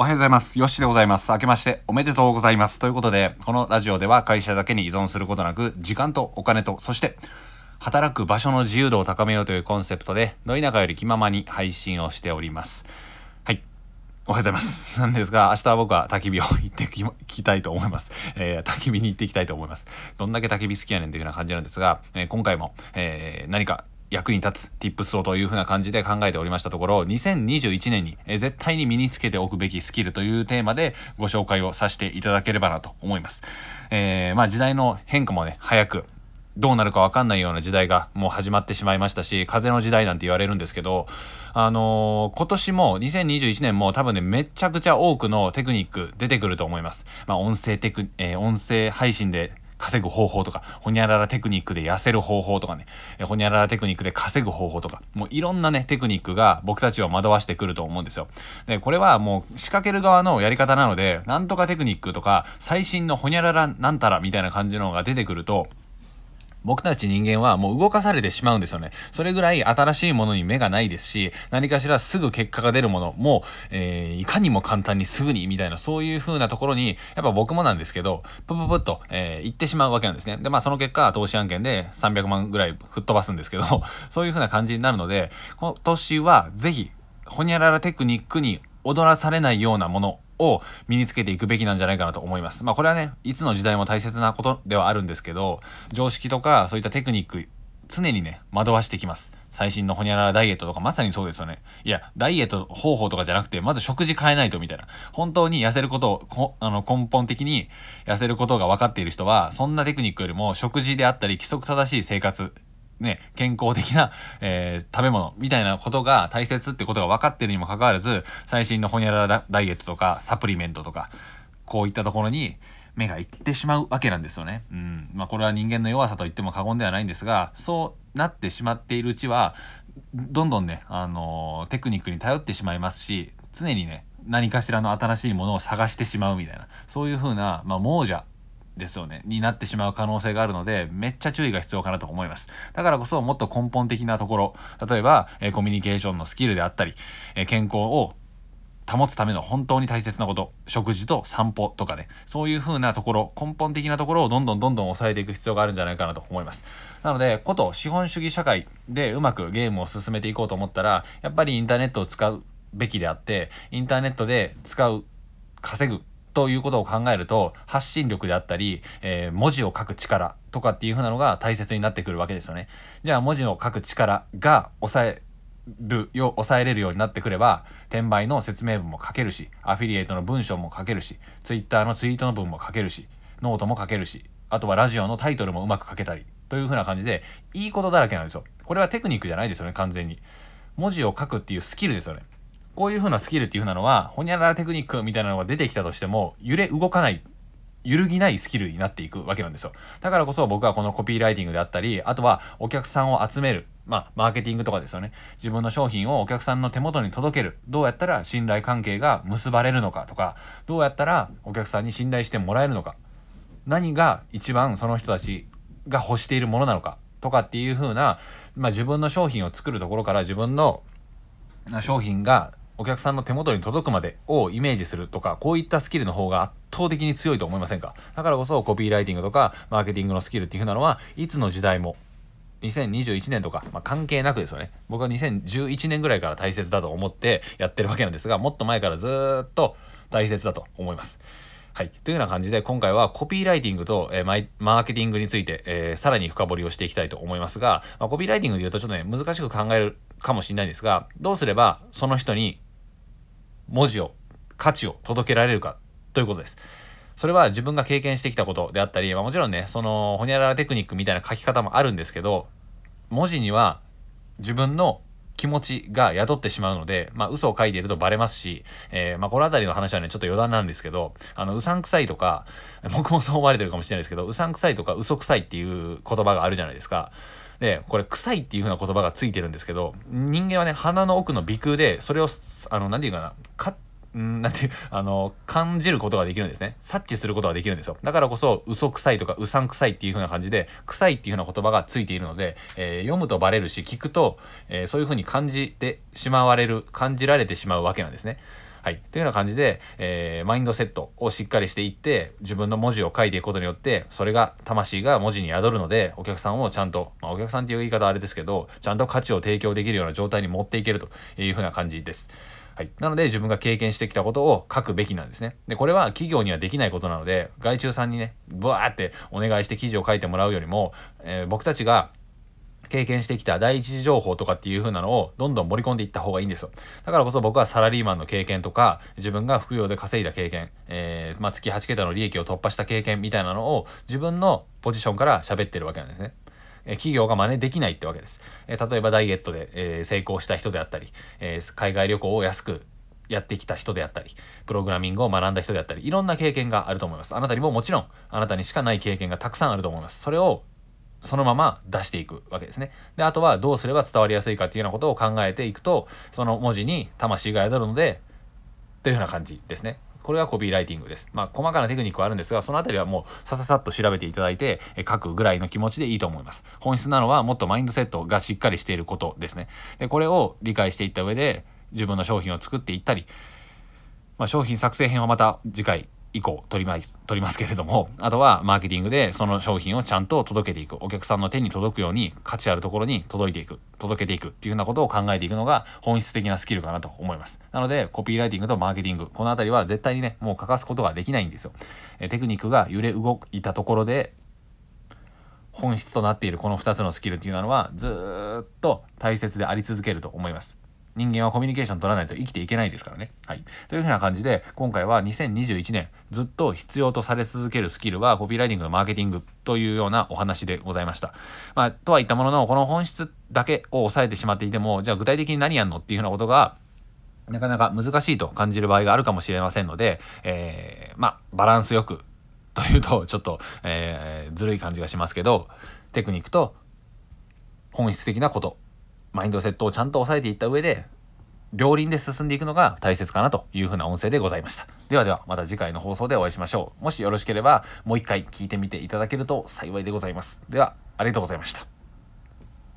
おはようございます。よしでございます。明けましておめでとうございます。ということで、このラジオでは会社だけに依存することなく、時間とお金と、そして、働く場所の自由度を高めようというコンセプトで、ど田舎より気ままに配信をしております。はい。おはようございます。なんですが、明日は僕は焚き火を行ってききたいと思います。えー、焚き火に行っていきたいと思います。どんだけ焚き火好きやねんというような感じなんですが、えー今回も、えー何か役に立つ tips をというふうな感じで考えておりましたところ、2021年に、絶対に身につけておくべきスキルというテーマでご紹介をさせていただければなと思います。えーまあ時代の変化もね、早く、どうなるかわかんないような時代がもう始まってしまいましたし、風の時代なんて言われるんですけど、あのー今年も2021年も多分ね、めちゃくちゃ多くのテクニック出てくると思います。まあ音声テク、えー音声配信で稼ぐ方法とか、ほにゃららテクニックで痩せる方法とかね、ほにゃららテクニックで稼ぐ方法とか、もういろんなね、テクニックが僕たちを惑わしてくると思うんですよ。で、これはもう仕掛ける側のやり方なので、なんとかテクニックとか、最新のほにゃららなんたらみたいな感じのが出てくると、僕たち人間はもう動かされてしまうんですよね。それぐらい新しいものに目がないですし、何かしらすぐ結果が出るものも、えーいかにも簡単にすぐにみたいな、そういう風なところに、やっぱ僕もなんですけど、プププッと、えー行ってしまうわけなんですね。で、まあその結果、投資案件で300万ぐらい吹っ飛ばすんですけど、そういう風な感じになるので、今年はぜひ、ほにゃららテクニックに踊らされないようなものを身につけていくべきなんじゃないかなと思います。まあこれはね、いつの時代も大切なことではあるんですけど、常識とかそういったテクニック、常にね、惑わしてきます。最新のホニャララダイエットとかまさにそうですよね。いや、ダイエット方法とかじゃなくて、まず食事変えないとみたいな。本当に痩せることを、あの根本的に痩せることが分かっている人は、そんなテクニックよりも食事であったり規則正しい生活、ね、健康的な、えー食べ物みたいなことが大切ってことが分かってるにもかかわらず、最新のホニャララダイエットとかサプリメントとか、こういったところに目がいってしまうわけなんですよね。うん。まあこれは人間の弱さと言っても過言ではないんですが、そうなってしまっているうちは、どんどんね、あのーテクニックに頼ってしまいますし、常にね、何かしらの新しいものを探してしまうみたいな、そういう風な、まあ亡者ですよね、になってしまう可能性があるので、めっちゃ注意が必要かなと思います。だからこそ、もっと根本的なところ、例えば、えーコミュニケーションのスキルであったり、えー健康を保つための本当に大切なこと、食事と散歩とかね、そういう風なところ、根本的なところをどんどんどんどん抑えていく必要があるんじゃないかなと思います。なので、こと資本主義社会でうまくゲームを進めていこうと思ったら、やっぱりインターネットを使うべきであって、インターネットで使う、稼ぐ、ということを考えると発信力であったり、えー文字を書く力とかっていう風なのが大切になってくるわけですよね。じゃあ文字を書く力が抑えるよ抑えれるようになってくれば転売の説明文も書けるしアフィリエイトの文章も書けるしツイッターのツイートの文も書けるしノートも書けるしあとはラジオのタイトルもうまく書けたりという風な感じでいいことだらけなんですよ。これはテクニックじゃないですよね完全に。文字を書くっていうスキルですよね。こういう風なスキルっていう風なのは、ほにゃららテクニックみたいなのが出てきたとしても、揺れ動かない、揺るぎないスキルになっていくわけなんですよ。だからこそ僕はこのコピーライティングであったり、あとはお客さんを集める。まあ、マーケティングとかですよね。自分の商品をお客さんの手元に届ける。どうやったら信頼関係が結ばれるのかとか、どうやったらお客さんに信頼してもらえるのか。何が一番その人たちが欲しているものなのかとかっていう風な、まあ、自分の商品を作るところから自分の商品がお客さんの手元に届くまでをイメージするとかこういったスキルの方が圧倒的に強いと思いませんか？だからこそコピーライティングとかマーケティングのスキルっていう風なのはいつの時代も2021年とか、まあ、関係なくですよね僕は2011年ぐらいから大切だと思ってやってるわけなんですがもっと前からずっと大切だと思います。はい。というような感じで、今回はコピーライティングと、えーマイマーケティングについて、えーさらに深掘りをしていきたいと思いますが、まあ、コピーライティングで言うとちょっとね、難しく考えるかもしれないんですが、どうすればその人に文字を、価値を届けられるかということです。それは自分が経験してきたことであったり、まあ、もちろんね、その、ほにゃららテクニックみたいな書き方もあるんですけど、文字には自分の気持ちが宿ってしまうので、まあ、嘘を書いているとバレますし、えーまあ、この辺りの話はね、ちょっと余談なんですけど、あの、うさんくさいとか、僕もそう思われてるかもしれないですけど、うさんくさいとか嘘くさいっていう言葉があるじゃないですか。で、これ、臭いっていう風な言葉がついてるんですけど、人間はね、鼻の奥の鼻腔で、それを、あの、なんていうかな、かなんていう、あの、感じることができるんですね。察知することができるんですよ。だからこそ、嘘くさいとか、うさんくさいっていう風な感じで、臭いっていう風な言葉がついているので、えー読むとバレるし、聞くと、えーそういう風に感じてしまわれる、感じられてしまうわけなんですね。はい。というような感じで、えー、マインドセットをしっかりしていって、自分の文字を書いていくことによって、それが、魂が文字に宿るので、お客さんをちゃんと、まあ、お客さんっていう言い方はあれですけど、ちゃんと価値を提供できるような状態に持っていけるというふうな感じです。はい。なので自分が経験してきたことを書くべきなんですね。で、これは企業にはできないことなので、外注さんにね、ブワーってお願いして記事を書いてもらうよりも、えー、僕たちが経験してきた第一次情報とかっていう風なのをどんどん盛り込んでいった方がいいんですよ。だからこそ僕はサラリーマンの経験とか、自分が副業で稼いだ経験、えー、まあ、月8桁の利益を突破した経験みたいなのを自分のポジションから喋ってるわけなんですね。え企業が真似できないってわけです。え例えばダイエットで、え成功した人であったり、え海外旅行を安くやってきた人であったり、プログラミングを学んだ人であったり、いろんな経験があると思います。あなたにももちろん、あなたにしかない経験がたくさんあると思います。それをそのまま出していくわけですね。で、あとはどうすれば伝わりやすいかっていうようなことを考えていくと、その文字に魂が宿るので、というような感じですね。これがコピーライティングです。まあ、細かなテクニックはあるんですが、そのあたりはもうさささっと調べていただいて、書くぐらいの気持ちでいいと思います。本質なのはもっとマインドセットがしっかりしていることですね。で、これを理解していった上で、自分の商品を作っていったり、まあ、商品作成編はまた次回以降取ります取りますけれどもあとはマーケティングでその商品をちゃんと届けていく。お客さんの手に届くように価値あるところに届いていく。届けていくっていうようなことを考えていくのが本質的なスキルかなと思います。なのでコピーライティングとマーケティング。この辺りは絶対にねもう欠かすことができないんですよ。えテクニックが揺れ動いたところで本質となっているこの2つのスキルっていうのはずっと大切であり続けると思います。人間はコミュニケーション取らないと生きていけないですからね。はい。というふうな感じで、今回は2021年ずっと必要とされ続けるスキルはコピーライティングのマーケティングというようなお話でございました。まあ、とは言ったものの、この本質だけを抑えてしまっていても、じゃあ具体的に何やんのっていうふうなことが、なかなか難しいと感じる場合があるかもしれませんので、えー、まあ、バランスよくというと、ちょっと、えー、ずるい感じがしますけど、テクニックと本質的なことマインドセットをちゃんと押さえていった上で、両輪で進んでいくのが大切かなというふうな音声でございました。ではでは、また次回の放送でお会いしましょう。もしよろしければ、もう一回聞いてみていただけると幸いでございます。では、ありがとうございました。